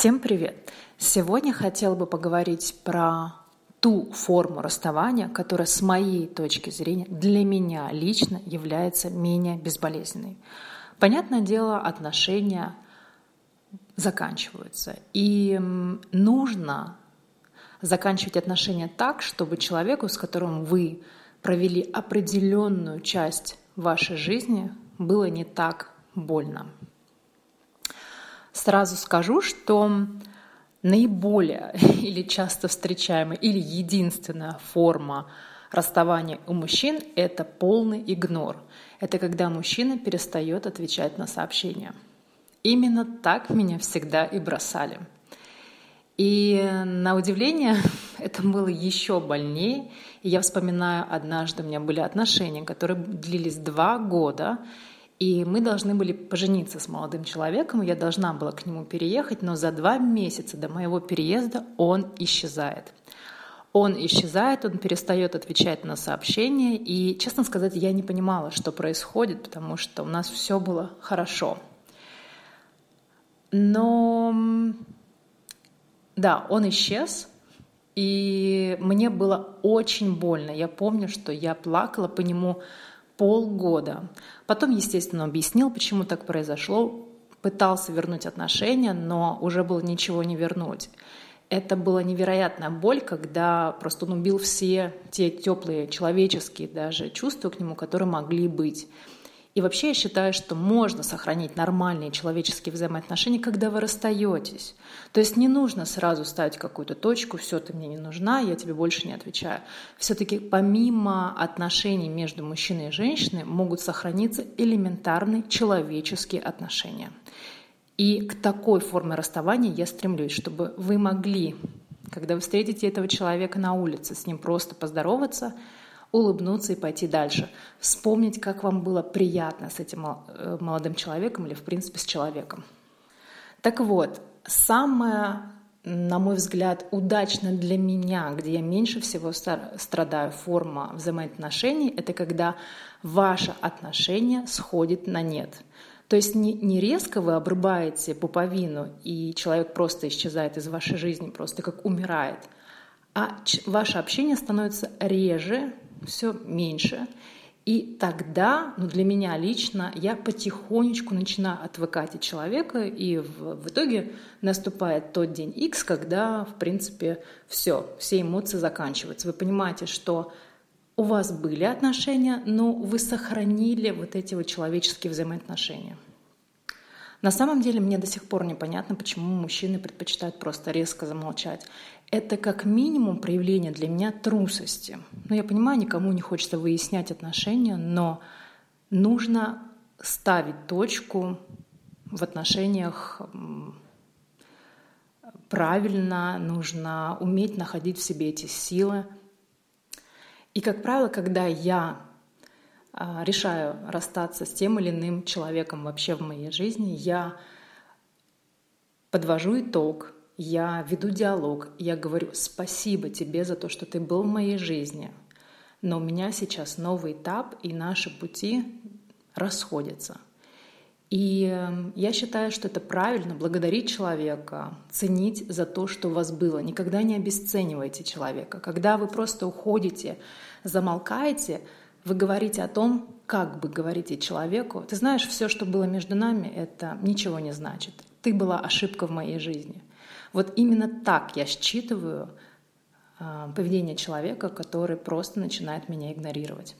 Всем привет! Сегодня хотела бы поговорить про ту форму расставания, которая с моей точки зрения для меня лично является менее безболезненной. Понятное дело, отношения заканчиваются. И нужно заканчивать отношения так, чтобы человеку, с которым вы провели определенную часть вашей жизни, было не так больно. Сразу скажу, что наиболее или часто встречаемая или единственная форма расставания у мужчин – это полный игнор. Это когда мужчина перестает отвечать на сообщения. Именно так меня всегда и бросали. И на удивление это было еще больнее. И я вспоминаю, однажды у меня были отношения, которые длились два года, и мы должны были пожениться с молодым человеком, я должна была к нему переехать, но за два месяца до моего переезда он исчезает. Он исчезает, он перестает отвечать на сообщения, и, честно сказать, я не понимала, что происходит, потому что у нас все было хорошо. Но да, он исчез, и мне было очень больно. Я помню, что я плакала по нему полгода. Потом, естественно, объяснил, почему так произошло, пытался вернуть отношения, но уже было ничего не вернуть. Это была невероятная боль, когда просто он убил все те теплые человеческие даже чувства к нему, которые могли быть. И вообще я считаю, что можно сохранить нормальные человеческие взаимоотношения, когда вы расстаетесь. То есть не нужно сразу ставить какую-то точку, все, ты мне не нужна, я тебе больше не отвечаю. Все-таки помимо отношений между мужчиной и женщиной могут сохраниться элементарные человеческие отношения. И к такой форме расставания я стремлюсь, чтобы вы могли, когда вы встретите этого человека на улице, с ним просто поздороваться – улыбнуться и пойти дальше. Вспомнить, как вам было приятно с этим э, молодым человеком или, в принципе, с человеком. Так вот, самое, на мой взгляд, удачно для меня, где я меньше всего страдаю, форма взаимоотношений, это когда ваше отношение сходит на нет. То есть не, не резко вы обрубаете пуповину, и человек просто исчезает из вашей жизни, просто как умирает, а ваше общение становится реже, все меньше. И тогда, ну для меня лично, я потихонечку начинаю отвыкать от человека, и в, в итоге наступает тот день X, когда, в принципе, все, все эмоции заканчиваются. Вы понимаете, что у вас были отношения, но вы сохранили вот эти вот человеческие взаимоотношения. На самом деле мне до сих пор непонятно, почему мужчины предпочитают просто резко замолчать. Это как минимум проявление для меня трусости. Ну, я понимаю, никому не хочется выяснять отношения, но нужно ставить точку в отношениях правильно, нужно уметь находить в себе эти силы. И, как правило, когда я решаю расстаться с тем или иным человеком вообще в моей жизни, я подвожу итог, я веду диалог, я говорю спасибо тебе за то, что ты был в моей жизни, но у меня сейчас новый этап, и наши пути расходятся. И эм, я считаю, что это правильно благодарить человека, ценить за то, что у вас было. Никогда не обесценивайте человека. Когда вы просто уходите, замолкаете – вы говорите о том, как бы говорите человеку, ты знаешь, все, что было между нами, это ничего не значит. Ты была ошибка в моей жизни. Вот именно так я считываю э, поведение человека, который просто начинает меня игнорировать.